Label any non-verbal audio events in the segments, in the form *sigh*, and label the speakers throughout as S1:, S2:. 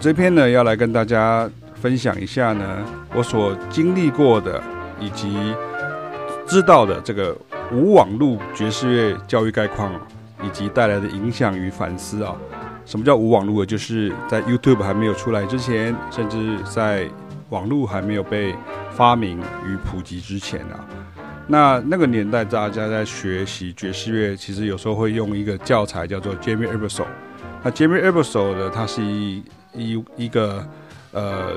S1: 这篇呢，要来跟大家分享一下呢，我所经历过的以及知道的这个无网络爵士乐教育概况，以及带来的影响与反思啊。什么叫无网络？就是在 YouTube 还没有出来之前，甚至在网络还没有被发明与普及之前啊。那那个年代，大家在学习爵士乐，其实有时候会用一个教材叫做 Jamie e b e r s o l。那 Jamie e b e r s o l 呢，他是一一一个呃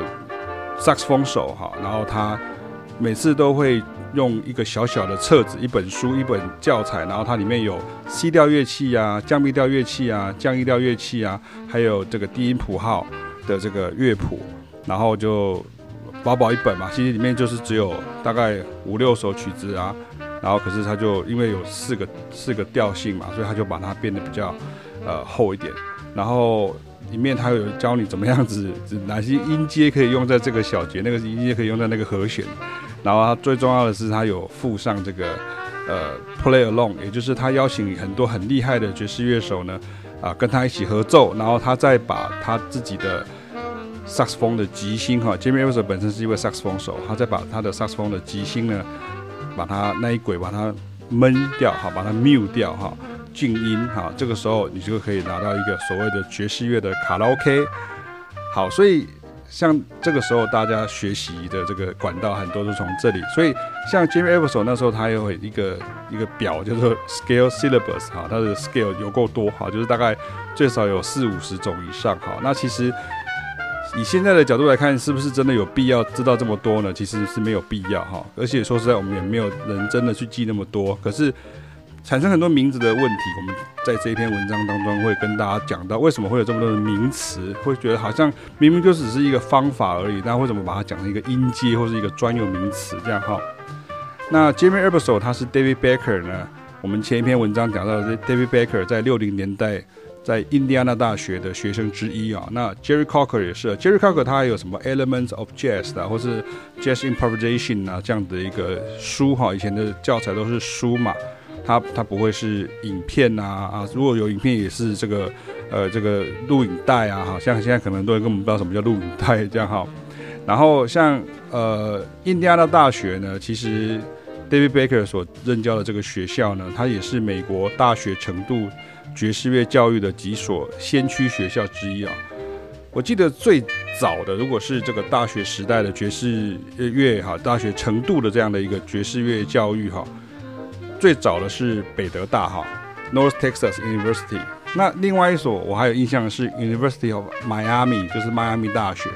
S1: 萨克斯风手哈，然后他每次都会用一个小小的册子、一本书、一本教材，然后它里面有 C 调乐器啊、降 B 调乐器啊、降 E 调乐器啊，还有这个低音谱号的这个乐谱，然后就。薄薄一本嘛，其实里面就是只有大概五六首曲子啊，然后可是它就因为有四个四个调性嘛，所以他就把它变得比较呃厚一点，然后里面它有教你怎么样子，*laughs* 哪些音阶可以用在这个小节，那个音阶可以用在那个和弦，然后它最重要的是它有附上这个呃 play along，也就是他邀请很多很厉害的爵士乐手呢啊、跟他一起合奏，然后他再把他自己的。萨克斯风的即兴哈，Jimmy Evers 本身是一位萨克斯风手，他再把他的萨克斯风的即兴呢，把它那一轨把它闷掉哈，把它 mute 掉哈，静音哈，这个时候你就可以拿到一个所谓的爵士乐的卡拉 OK。好，所以像这个时候大家学习的这个管道很多都从这里，所以像 Jimmy Ebersole 那时候他有一个一个表叫做 Scale Syllabus 哈，它的 Scale 有够多哈，就是大概最少有四五十种以上哈，那其实。以现在的角度来看，是不是真的有必要知道这么多呢？其实是没有必要哈。而且说实在，我们也没有人真的去记那么多。可是产生很多名字的问题，我们在这一篇文章当中会跟大家讲到，为什么会有这么多的名词？会觉得好像明明就只是一个方法而已，那为什么把它讲成一个音阶或是一个专有名词这样哈？那 Jimmy Ebersole 他是 David Baker 呢？我们前一篇文章讲到的 David Baker 在六零年代。在印第安纳大学的学生之一啊，那 Jerry Cocker 也是，Jerry Cocker 他还有什么 Elements of Jazz 啊，或是 Jazz Improvisation 啊这样的一个书哈，以前的教材都是书嘛，它它不会是影片呐啊，如果有影片也是这个呃这个录影带啊，好像现在可能都根本不知道什么叫录影带这样哈，然后像呃印第安纳大学呢，其实 David Baker 所任教的这个学校呢，它也是美国大学程度。爵士乐教育的几所先驱学校之一啊，我记得最早的，如果是这个大学时代的爵士乐哈，大学程度的这样的一个爵士乐教育哈，最早的是北德大哈，North Texas University。那另外一所我还有印象的是 University of Miami，就是迈阿密大学。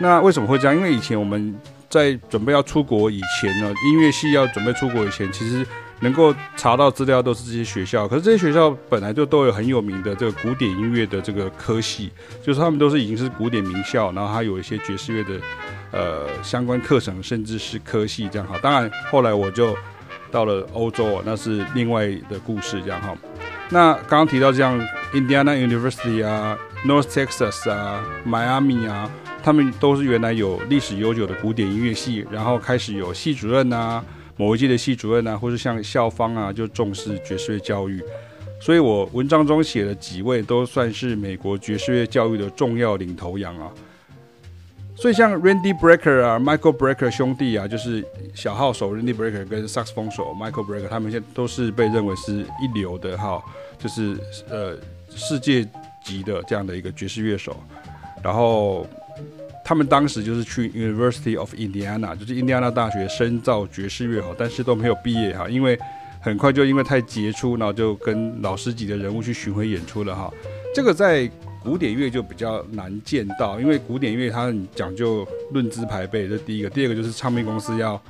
S1: 那为什么会这样？因为以前我们在准备要出国以前呢，音乐系要准备出国以前，其实。能够查到资料都是这些学校，可是这些学校本来就都有很有名的这个古典音乐的这个科系，就是他们都是已经是古典名校，然后还有一些爵士乐的呃相关课程，甚至是科系这样哈。当然后来我就到了欧洲，那是另外的故事这样哈。那刚刚提到这样，Indiana University 啊，North Texas 啊，Miami 啊，他们都是原来有历史悠久的古典音乐系，然后开始有系主任啊。某一届的系主任啊，或是像校方啊，就重视爵士乐教育，所以我文章中写的几位都算是美国爵士乐教育的重要领头羊啊。所以像 Randy Brecker 啊，Michael Brecker 兄弟啊，就是小号手 Randy Brecker 跟萨克斯风手 Michael Brecker，他们现在都是被认为是一流的哈，就是呃世界级的这样的一个爵士乐手，然后。他们当时就是去 University of Indiana，就是印第安纳大学深造爵士乐哈，但是都没有毕业哈，因为很快就因为太杰出，然后就跟老师级的人物去巡回演出了哈。这个在古典乐就比较难见到，因为古典乐它很讲究论资排辈，这第一个。第二个就是唱片公司要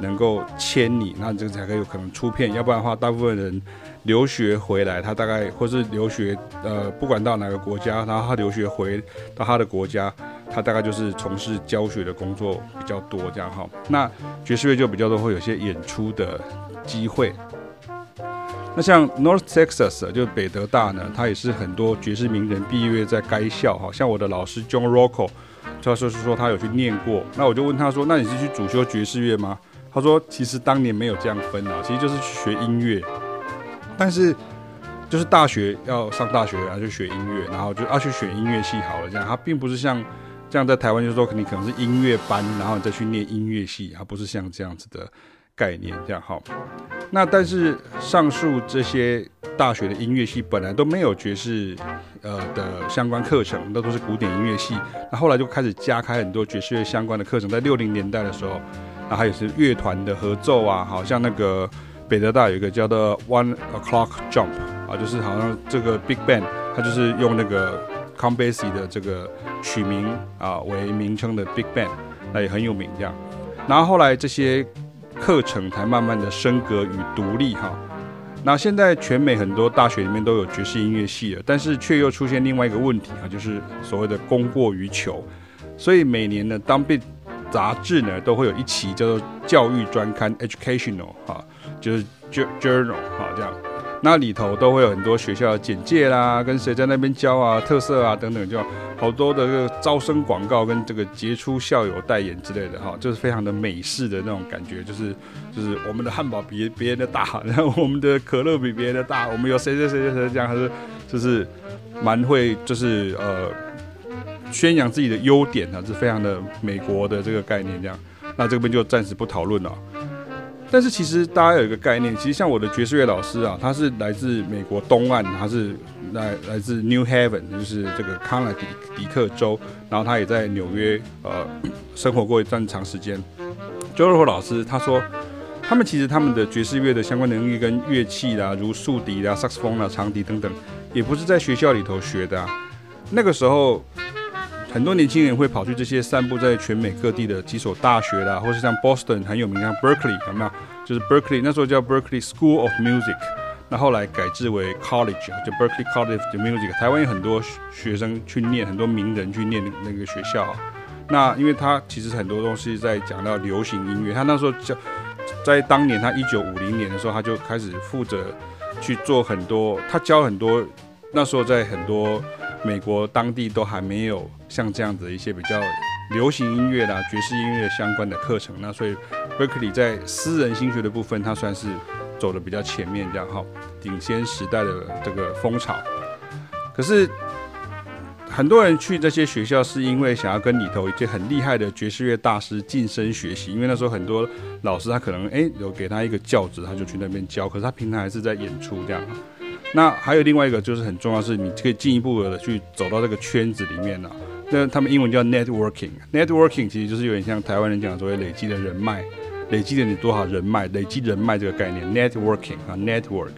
S1: 能够签你，那你这个才可以有可能出片，要不然的话，大部分人留学回来，他大概或是留学呃，不管到哪个国家，然后他留学回到他的国家。他大概就是从事教学的工作比较多，这样哈。那爵士乐就比较多，会有些演出的机会。那像 North Texas 就北德大呢，他也是很多爵士名人毕业在该校哈。像我的老师 John Rocco，他说是说他有去念过。那我就问他说：“那你是去主修爵士乐吗？”他说：“其实当年没有这样分啊，其实就是去学音乐。但是就是大学要上大学，然后就学音乐，然后就要去选音乐系好了，这样。他并不是像这样在台湾，就是说你可能是音乐班，然后你再去念音乐系，它不是像这样子的概念，这样好。那但是上述这些大学的音乐系本来都没有爵士呃的相关课程，那都是古典音乐系。那后来就开始加开很多爵士乐相关的课程，在六零年代的时候，那还有是乐团的合奏啊，好像那个北德大有一个叫做 One O'Clock Jump 啊，就是好像这个 Big Band，它就是用那个 c o m b a s i 的这个曲名啊为名称的 Big Band，那也很有名这样。然后后来这些。课程才慢慢的升格与独立哈，那现在全美很多大学里面都有爵士音乐系了，但是却又出现另外一个问题哈，就是所谓的供过于求，所以每年呢当被杂志呢都会有一期叫做教育专刊 （Educational） 哈，就是 J Journal 哈这样。那里头都会有很多学校的简介啦，跟谁在那边教啊，特色啊等等，就好多的这个招生广告跟这个杰出校友代言之类的哈，就是非常的美式的那种感觉，就是就是我们的汉堡比别人的大，然后我们的可乐比别人的大，我们有谁谁谁谁谁这样，还是就是蛮会就是呃宣扬自己的优点啊，是非常的美国的这个概念这样。那这边就暂时不讨论了。但是其实大家有一个概念，其实像我的爵士乐老师啊，他是来自美国东岸，他是来来自 New Haven，就是这个康乃狄狄克州，然后他也在纽约呃生活过一段长时间。周若老师他说，他们其实他们的爵士乐的相关能力跟乐器啦，如竖笛啦、萨克斯风啦、长笛等等，也不是在学校里头学的啊，那个时候。很多年轻人会跑去这些散布在全美各地的几所大学啦，或是像 Boston 很有名，像 Berkeley 有没有？就是 Berkeley 那时候叫 Berkeley School of Music，那后来改制为 College，就 Berkeley College of Music。台湾有很多学生去念，很多名人去念那个学校。那因为他其实很多东西在讲到流行音乐，他那时候教，在当年他一九五零年的时候，他就开始负责去做很多，他教很多，那时候在很多。美国当地都还没有像这样子一些比较流行音乐啦、爵士音乐相关的课程，那所以 Berkeley 在私人心学的部分，它算是走的比较前面，这样哈，领先时代的这个风潮。可是很多人去这些学校，是因为想要跟里头一些很厉害的爵士乐大师晋升学习，因为那时候很多老师他可能诶有给他一个教职，他就去那边教，可是他平常还是在演出这样。那还有另外一个就是很重要，是你可以进一步的去走到这个圈子里面了。那他们英文叫 networking，networking 其实就是有点像台湾人讲所谓累积的人脉，累积了你多少人脉，累积人脉这个概念，networking 啊，network。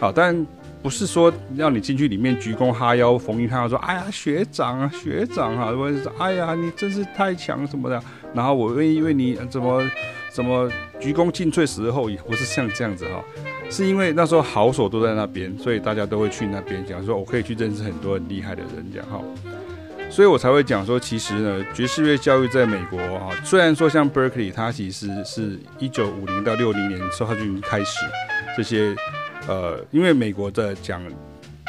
S1: 好，但不是说让你进去里面鞠躬哈腰逢迎他说，哎呀学长啊学长啊，或者是哎呀你真是太强什么的，然后我愿意为你怎么怎么鞠躬尽瘁死而后已，不是像这样子哈。是因为那时候好手都在那边，所以大家都会去那边讲说，我可以去认识很多很厉害的人，这样哈，所以我才会讲说，其实呢，爵士乐教育在美国啊，虽然说像 Berkeley，它其实是一九五零到六零年时候它就已经开始这些，呃，因为美国在讲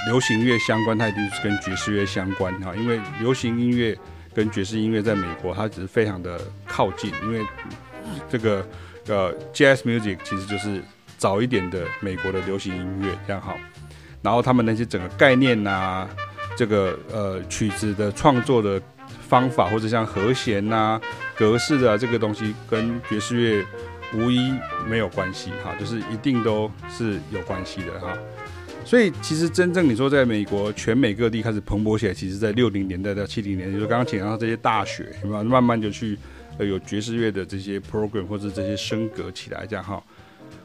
S1: 流行乐相关，它一定是跟爵士乐相关哈，因为流行音乐跟爵士音乐在美国它只是非常的靠近，因为这个呃 Jazz music 其实就是。早一点的美国的流行音乐这样好，然后他们那些整个概念呐、这个呃曲子的创作的方法，或者像和弦呐、格式的、啊、这个东西，跟爵士乐无一没有关系哈，就是一定都是有关系的哈。所以其实真正你说在美国全美各地开始蓬勃起来，其实在六零年代到七零年，就是刚刚讲到这些大学，有没有慢慢就去呃有爵士乐的这些 program 或者这些升格起来这样哈。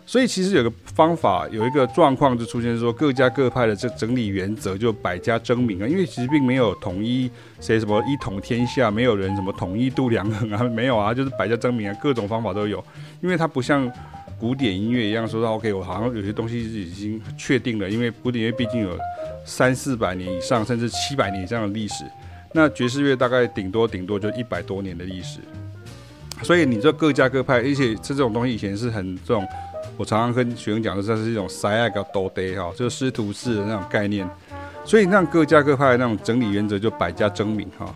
S1: 所以其实有个方法，有一个状况就出现说，各家各派的这整理原则就百家争鸣啊。因为其实并没有统一谁什么一统天下，没有人什么统一度量衡啊，没有啊，就是百家争鸣啊，各种方法都有。因为它不像古典音乐一样说到 OK，我好像有些东西是已经确定了。因为古典音乐毕竟有三四百年以上，甚至七百年以上的历史，那爵士乐大概顶多顶多就一百多年的历史。所以你说各家各派，而且这种东西以前是很这种。我常常跟学生讲的，这是一种塞爱个多德哈，就是师徒制的那种概念。所以让各家各派那种整理原则就百家争鸣哈。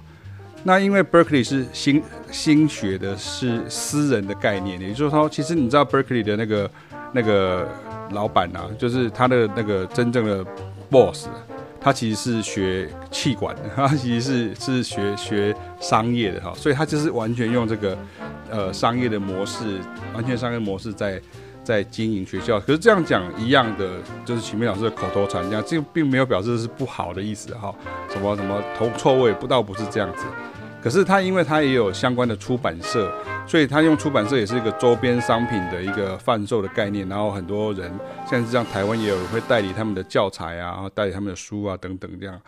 S1: 那因为 Berkeley 是新新学的，是私人的概念，也就是说，其实你知道 Berkeley 的那个那个老板啊，就是他的那个真正的 boss，他其实是学气管的，*laughs* 他其实是是学学商业的哈，所以他就是完全用这个呃商业的模式，完全商业模式在在经营学校。可是这样讲一样的，就是启明老师的口头禅，这样这并没有表示是不好的意思哈，什么什么投错位，不倒不是这样子。可是他因为他也有相关的出版社。所以他用出版社也是一个周边商品的一个贩售的概念，然后很多人像是像台湾也有会代理他们的教材啊，然后代理他们的书啊等等这样。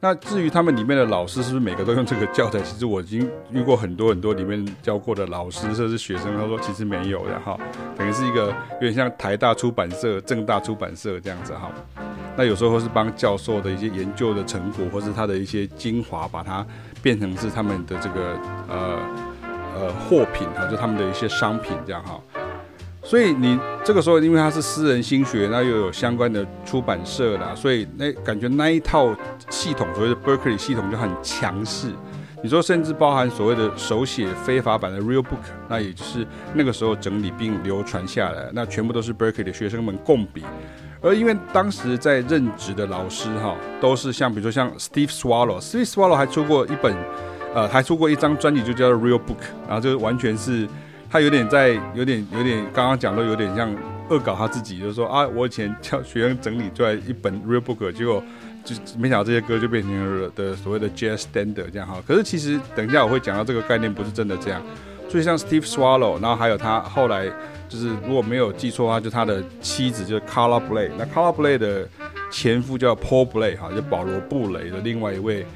S1: 那至于他们里面的老师是不是每个都用这个教材？其实我已经遇过很多很多里面教过的老师甚至学生，他说其实没有的哈，等于是一个有点像台大出版社、正大出版社这样子哈。那有时候是帮教授的一些研究的成果，或是他的一些精华，把它变成是他们的这个呃。呃，货品哈，就他们的一些商品这样哈，所以你这个时候，因为它是私人心学，那又有相关的出版社啦，所以那感觉那一套系统，所谓的 Berkeley 系统就很强势。你说，甚至包含所谓的手写非法版的 Real Book，那也就是那个时候整理并流传下来，那全部都是 Berkeley 的学生们共笔。而因为当时在任职的老师哈，都是像比如说像 Steve Swallow，Steve Swallow 还出过一本。呃，还出过一张专辑，就叫《Real Book》，然后就完全是他有点在，有点有点刚刚讲的有点像恶搞他自己，就是说啊，我以前叫学生整理出来一本《Real Book》，结果就没想到这些歌就变成了的所谓的 Jazz Standard 这样哈。可是其实等一下我会讲到这个概念不是真的这样，所以像 Steve Swallow，然后还有他后来就是如果没有记错的话，就他的妻子就是 Carla Bley，那 Carla Bley 的前夫叫 Paul Bley 哈，就保罗布雷的另外一位。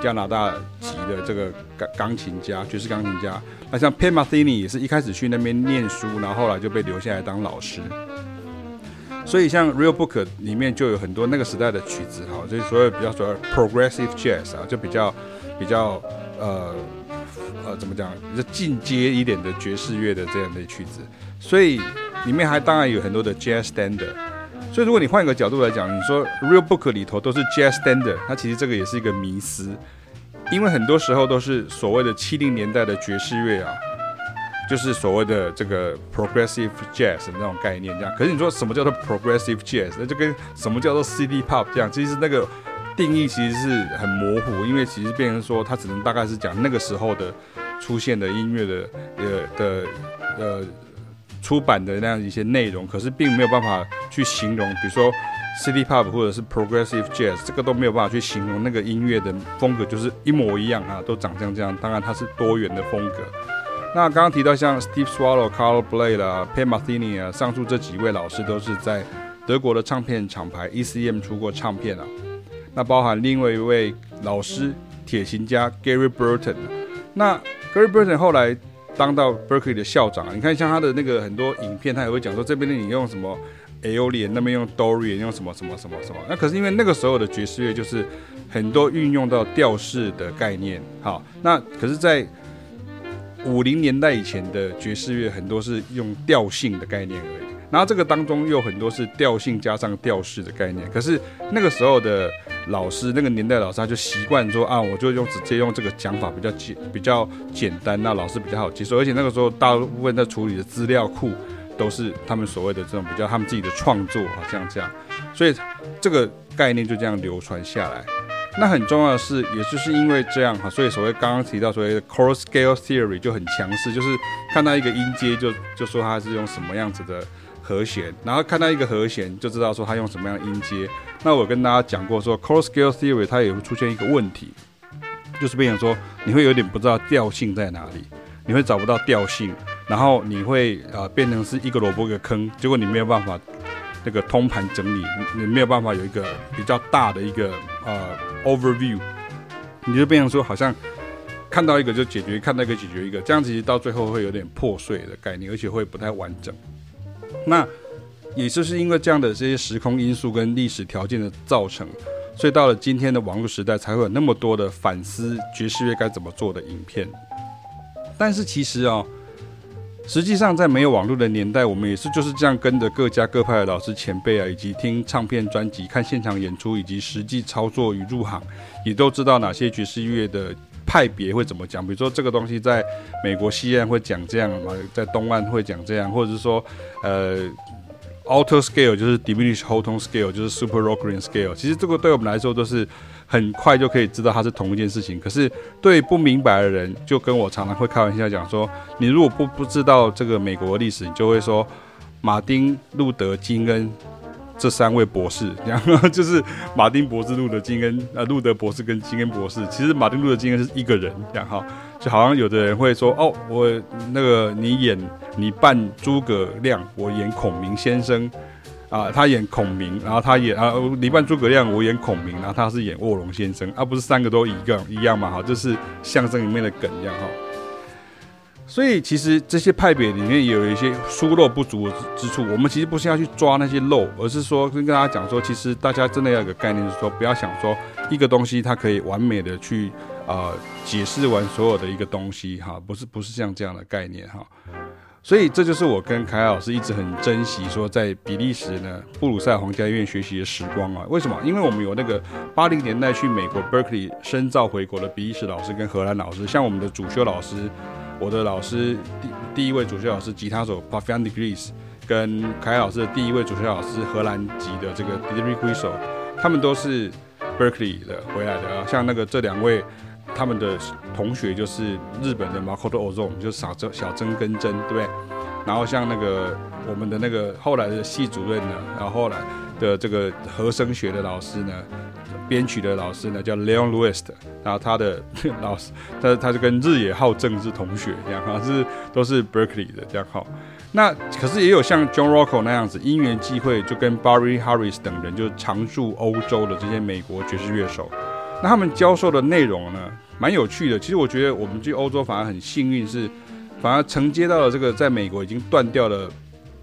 S1: 加拿大籍的这个钢钢琴家，爵士钢琴家。那像 Pamathini 也是一开始去那边念书，然后后来就被留下来当老师。所以像 Real Book 里面就有很多那个时代的曲子，哈，就是所谓比较所谓 Progressive Jazz 啊，就比较比较呃呃怎么讲，就进阶一点的爵士乐的这样的曲子。所以里面还当然有很多的 Jazz Standard。所以，如果你换一个角度来讲，你说 Real Book 里头都是 Jazz Standard，它其实这个也是一个迷思，因为很多时候都是所谓的七零年代的爵士乐啊，就是所谓的这个 Progressive Jazz 的那种概念这样。可是你说什么叫做 Progressive Jazz，那就跟什么叫做 City Pop 这样，其实那个定义其实是很模糊，因为其实变成说它只能大概是讲那个时候的出现的音乐的呃的呃。出版的那样一些内容，可是并没有办法去形容，比如说 City Pop 或者是 Progressive Jazz，这个都没有办法去形容那个音乐的风格，就是一模一样啊，都长像这样。当然它是多元的风格。那刚刚提到像 Steve Swallow、Carl Blay 啦、Pat Metheny 啊，上述这几位老师都是在德国的唱片厂牌 ECM 出过唱片啊。那包含另外一位老师，铁琴家 Gary Burton。那 Gary Burton 后来。当到 Berkeley 的校长啊，你看像他的那个很多影片，他也会讲说，这边的你用什么 Aolian，那边用 Dorian，用什么什么什么什么。那可是因为那个时候的爵士乐就是很多运用到调式的概念，好，那可是，在五零年代以前的爵士乐很多是用调性的概念而已。然后这个当中又很多是调性加上调式的概念，可是那个时候的老师，那个年代老师他就习惯说啊，我就用直接用这个讲法比较简比较简单，那老师比较好接受。而且那个时候大部分在处理的资料库都是他们所谓的这种比较他们自己的创作啊，这样这样，所以这个概念就这样流传下来。那很重要的是，也就是因为这样哈，所以所谓刚刚提到所谓的 chord scale theory 就很强势，就是看到一个音阶就就说它是用什么样子的。和弦，然后看到一个和弦就知道说他用什么样的音阶。那我跟大家讲过说，chord scale theory 它也会出现一个问题，就是变成说你会有点不知道调性在哪里，你会找不到调性，然后你会呃变成是一个萝卜一个坑，结果你没有办法那个通盘整理，你没有办法有一个比较大的一个呃 overview，你就变成说好像看到一个就解决，看到一个解决一个，这样子到最后会有点破碎的概念，而且会不太完整。那也就是因为这样的这些时空因素跟历史条件的造成，所以到了今天的网络时代，才会有那么多的反思爵士乐该怎么做的影片。但是其实啊，实际上在没有网络的年代，我们也是就是这样跟着各家各派的老师前辈啊，以及听唱片专辑、看现场演出，以及实际操作与入行，也都知道哪些爵士乐的。派别会怎么讲？比如说这个东西在美国西岸会讲这样嘛，在东岸会讲这样，或者是说，呃，alto scale 就是 diminished whole tone scale 就是 super Rogren scale，其实这个对我们来说都是很快就可以知道它是同一件事情。可是对不明白的人，就跟我常常会开玩笑讲说，你如果不不知道这个美国历史，你就会说马丁路德金恩。这三位博士，然后 *laughs* 就是马丁博士、路德金恩，呃，路德博士跟金恩博士。其实马丁路德金恩是一个人，这样哈，就好像有的人会说，哦，我那个你演你扮诸葛亮，我演孔明先生，啊，他演孔明，然后他演啊，你扮诸葛亮，我演孔明，然后他是演卧龙先生，啊、不是三个都一个一样嘛，哈，就是相声里面的梗，一样哈。所以其实这些派别里面也有一些疏漏不足之处。我们其实不是要去抓那些漏，而是说跟大家讲说，其实大家真的要有个概念，就是说不要想说一个东西它可以完美的去呃解释完所有的一个东西哈，不是不是像这样的概念哈。所以这就是我跟凯凯老师一直很珍惜说在比利时呢布鲁塞尔皇家医院学习的时光啊。为什么？因为我们有那个八零年代去美国 Berkeley 深造回国的比利时老师跟荷兰老师，像我们的主修老师。我的老师第第一位主修老师吉他手 Pavian de Vries 跟凯凯老师的第一位主修老师荷兰籍的这个 d i d r i k u i s o 他们都是 Berkeley 的回来的啊。像那个这两位，他们的同学就是日本的 Makoto Ozone，就是小曾小曾根真，对不对？然后像那个我们的那个后来的系主任呢，然后后来的这个和声学的老师呢。编曲的老师呢叫 Leon Lewis，然后他的 *laughs* 老师，他他就跟日野浩正是同学，这样哈，*laughs* 是都是 Berkeley 的这样哈。那可是也有像 John Rocco 那样子，因缘际会就跟 Barry Harris 等人就常驻欧洲的这些美国爵士乐手。那他们教授的内容呢，蛮有趣的。其实我觉得我们去欧洲反而很幸运，是反而承接到了这个在美国已经断掉了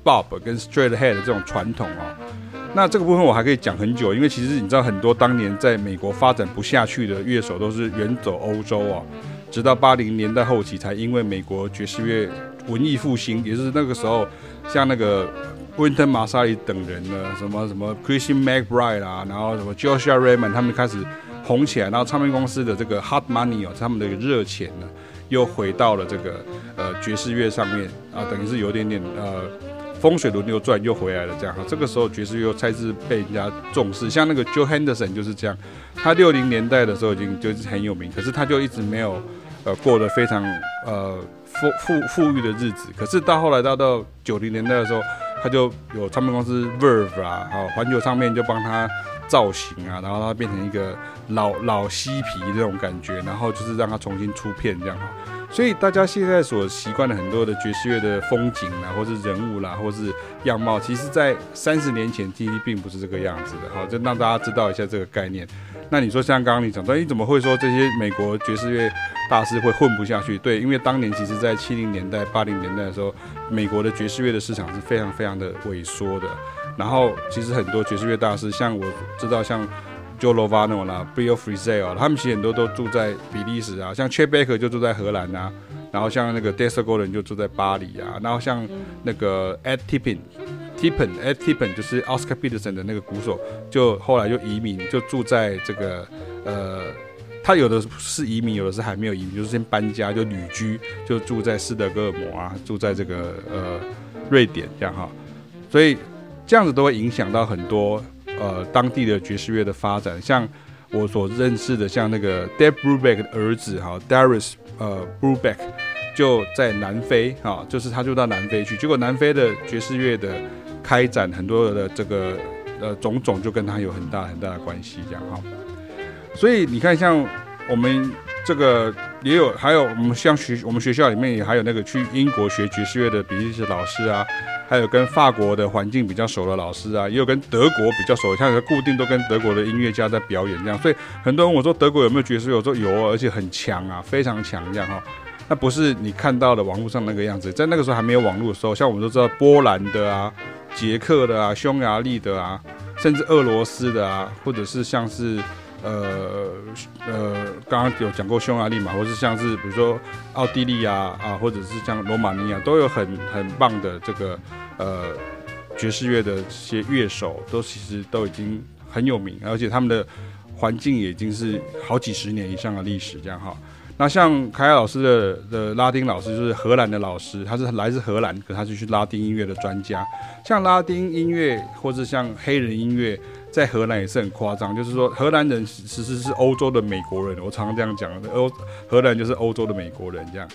S1: Bob 跟 Straighthead 的这种传统哦。那这个部分我还可以讲很久，因为其实你知道很多当年在美国发展不下去的乐手都是远走欧洲啊，直到八零年代后期才因为美国爵士乐文艺复兴，也就是那个时候，像那个 Winton m a s a l i 等人呢，什么什么 Christian McBride 啊，然后什么 Joshua Redman 他们开始红起来，然后唱片公司的这个 Hot Money 哦，他们的热钱呢又回到了这个呃爵士乐上面啊，等于是有点点呃。风水轮流转，又回来了，这样哈。这个时候爵士又再次被人家重视，像那个 Joe Henderson 就是这样。他六零年代的时候已经就是很有名，可是他就一直没有呃过得非常呃富富富裕的日子。可是到后来到到九零年代的时候，他就有唱片公司 Verve 啊，好环球唱片就帮他造型啊，然后他变成一个老老嬉皮这种感觉，然后就是让他重新出片这样。所以大家现在所习惯的很多的爵士乐的风景啦，或是人物啦，或是样貌，其实，在三十年前其实并不是这个样子的。好，就让大家知道一下这个概念。那你说像刚刚你讲，那你怎么会说这些美国爵士乐大师会混不下去？对，因为当年其实，在七零年代、八零年代的时候，美国的爵士乐的市场是非常非常的萎缩的。然后，其实很多爵士乐大师，像我知道，像。Joe Lovano 啦，Bill Frisell 他们其实很多都住在比利时啊，像 Chet Baker 就住在荷兰啊，然后像那个 Dexter Gordon 就住在巴黎啊，然后像那个 Ed Tippin，Tippin，Ed Tippin 就是 Oscar Peterson 的那个鼓手，就后来就移民，就住在这个呃，他有的是移民，有的是还没有移民，就是先搬家就旅居，就住在斯德哥尔摩啊，住在这个呃瑞典这样哈，所以这样子都会影响到很多。呃，当地的爵士乐的发展，像我所认识的，像那个 Dabe Brubeck 的儿子哈，Darius 呃 Brubeck 就在南非哈，就是他就到南非去，结果南非的爵士乐的开展，很多的这个呃种种就跟他有很大很大的关系，这样哈。所以你看，像我们这个也有，还有我们像学我们学校里面也还有那个去英国学爵士乐的比利时老师啊。还有跟法国的环境比较熟的老师啊，也有跟德国比较熟，像固定都跟德国的音乐家在表演这样，所以很多人问我说德国有没有爵士乐？我说有，而且很强啊，非常强这样哈。那不是你看到的网络上那个样子，在那个时候还没有网络的时候，像我们都知道波兰的啊、捷克的啊、匈牙利的啊，甚至俄罗斯的啊，或者是像是。呃呃，刚刚有讲过匈牙利嘛，或是像是比如说奥地利啊啊，或者是像罗马尼亚，都有很很棒的这个呃爵士乐的这些乐手，都其实都已经很有名，而且他们的环境也已经是好几十年以上的历史这样哈。那像凯亚老师的的拉丁老师就是荷兰的老师，他是来自荷兰，可他就是拉丁音乐的专家。像拉丁音乐或者像黑人音乐，在荷兰也是很夸张，就是说荷兰人其实是欧洲的美国人，我常常这样讲，欧荷兰就是欧洲的美国人这样。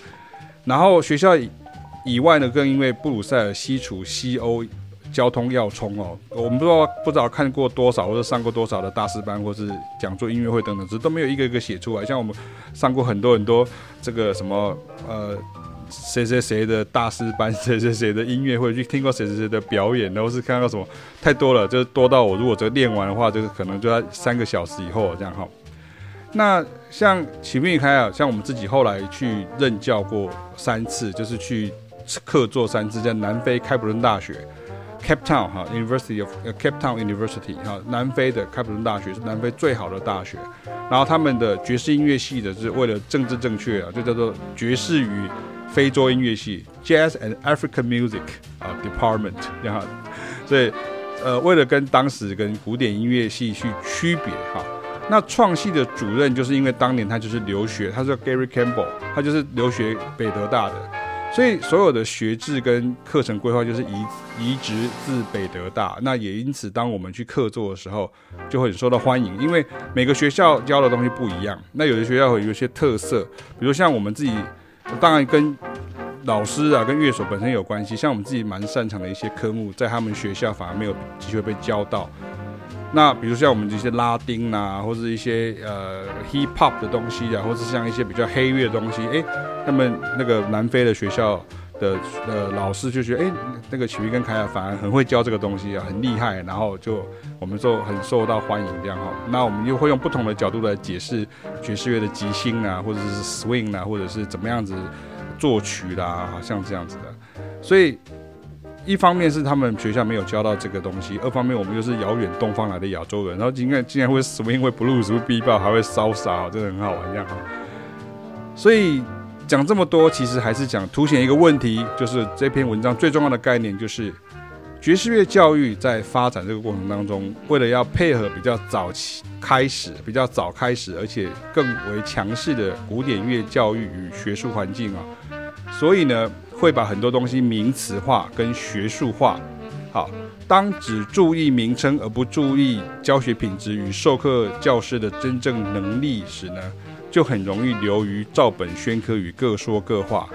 S1: 然后学校以外呢，更因为布鲁塞尔西处西欧。交通要冲哦，我们不知道不知道看过多少或者上过多少的大师班或是讲座音乐会等等，只都没有一个一个写出来。像我们上过很多很多这个什么呃谁谁谁的大师班，*laughs* 谁谁谁的音乐会，去听过谁谁谁的表演，然后是看到什么太多了，就是多到我如果这个练完的话，就是可能就在三个小时以后这样哈。那像启明与凯尔，像我们自己后来去任教过三次，就是去客座三次，在南非开普敦大学。CAPTOWN 哈，University of CAPTOWN University 哈，南非的开普敦大学是南非最好的大学。然后他们的爵士音乐系的，是为了政治正确啊，就叫做爵士与非洲音乐系 （Jazz and African Music 啊 Department）。然后，所以呃，为了跟当时跟古典音乐系去区别哈，那创系的主任就是因为当年他就是留学，他叫 Gary Campbell，他就是留学北德大的。所以所有的学制跟课程规划就是移移植自北德大，那也因此，当我们去客座的时候，就会很受到欢迎，因为每个学校教的东西不一样。那有的学校会有一些特色，比如像我们自己，当然跟老师啊、跟乐手本身有关系。像我们自己蛮擅长的一些科目，在他们学校反而没有机会被教到。那比如像我们这些拉丁啊，或者一些呃 hip hop 的东西啊，或者像一些比较黑乐的东西，哎，那么那个南非的学校的呃老师就觉得，哎，那个曲艺跟凯尔反而很会教这个东西啊，很厉害，然后就我们就很受到欢迎这样哈。那我们又会用不同的角度来解释爵士乐的即兴啊，或者是 swing 啊，或者是怎么样子作曲啦，像这样子的，所以。一方面是他们学校没有教到这个东西，二方面我们又是遥远东方来的亚洲人，然后今天竟然会什么因为 blues 会 bebop 还会烧杀真的很好玩这样哈。所以讲这么多，其实还是讲凸显一个问题，就是这篇文章最重要的概念就是爵士乐教育在发展这个过程当中，为了要配合比较早期开始、比较早开始，而且更为强势的古典乐教育与学术环境啊，所以呢。会把很多东西名词化跟学术化，好，当只注意名称而不注意教学品质与授课教师的真正能力时呢，就很容易流于照本宣科与各说各话。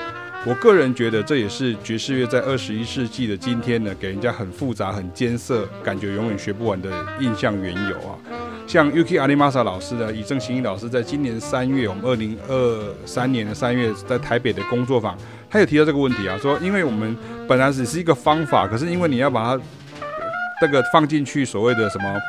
S1: 我个人觉得这也是爵士乐在二十一世纪的今天呢，给人家很复杂、很艰涩，感觉永远学不完的印象缘由啊。像 Yuki Arimasa 老师的以正行义老师，在今年三月，我们二零二三年的三月，在台北的工作坊。他有提到这个问题啊，说因为我们本来只是一个方法，可是因为你要把它这个放进去所谓的什么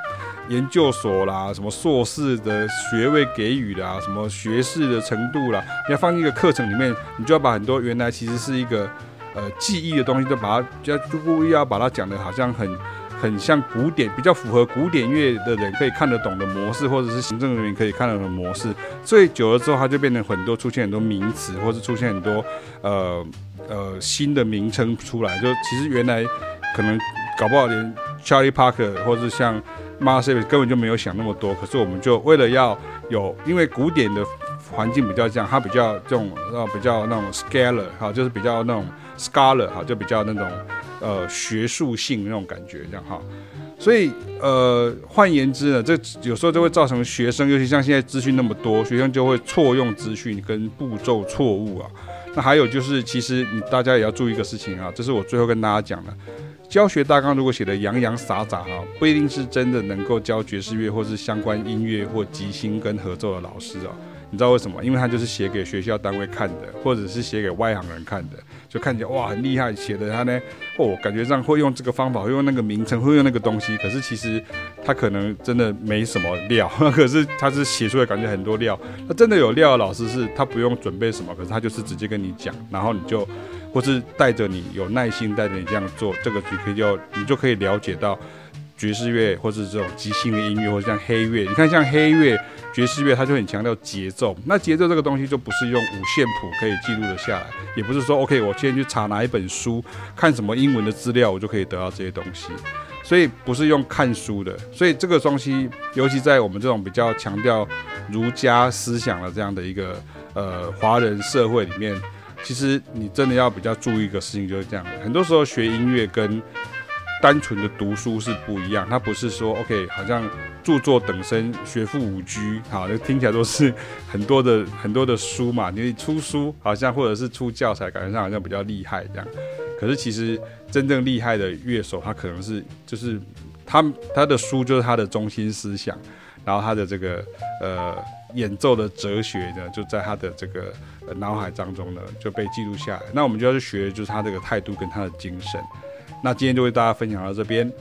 S1: 研究所啦，什么硕士的学位给予啦，什么学士的程度啦，你要放一个课程里面，你就要把很多原来其实是一个呃记忆的东西，都把它就要故意要把它讲得好像很。很像古典，比较符合古典乐的人可以看得懂的模式，或者是行政人员可以看得懂的模式。所以久了之后，它就变成很多出现很多名词，或是出现很多呃呃新的名称出来。就其实原来可能搞不好连 Charlie Parker 或者是像 Miles Davis 根本就没有想那么多。可是我们就为了要有，因为古典的环境比较这样，它比较这种呃比较那种 Scalar 哈，就是比较那种 Scholar 哈，就比较那种。呃，学术性那种感觉这样哈，所以呃，换言之呢，这有时候就会造成学生，尤其像现在资讯那么多，学生就会错用资讯跟步骤错误啊。那还有就是，其实你大家也要注意一个事情啊，这是我最后跟大家讲的，教学大纲如果写的洋洋洒洒哈，不一定是真的能够教爵士乐或是相关音乐或即兴跟合奏的老师啊。你知道为什么？因为他就是写给学校单位看的，或者是写给外行人看的，就看起来哇很厉害，写的他呢哦感觉上会用这个方法，会用那个名称，会用那个东西。可是其实他可能真的没什么料，*laughs* 可是他是写出来感觉很多料。那真的有料的老师是他不用准备什么，可是他就是直接跟你讲，然后你就或是带着你有耐心带着你这样做，这个你可以就你就可以了解到爵士乐或是这种即兴的音乐，或者像黑乐。你看像黑乐。爵士乐它就很强调节奏，那节奏这个东西就不是用五线谱可以记录的下来，也不是说 OK，我今天去查哪一本书，看什么英文的资料，我就可以得到这些东西。所以不是用看书的，所以这个东西，尤其在我们这种比较强调儒家思想的这样的一个呃华人社会里面，其实你真的要比较注意一个事情，就是这样，很多时候学音乐跟单纯的读书是不一样，它不是说 OK，好像著作等身，学富五车，好，那听起来都是很多的 *laughs* 很多的书嘛，你出书好像或者是出教材，感觉上好像比较厉害这样。可是其实真正厉害的乐手，他可能是就是他他的书就是他的中心思想，然后他的这个呃演奏的哲学呢，就在他的这个脑海当中呢就被记录下来。那我们就要去学，就是他这个态度跟他的精神。那今天就为大家分享到这边。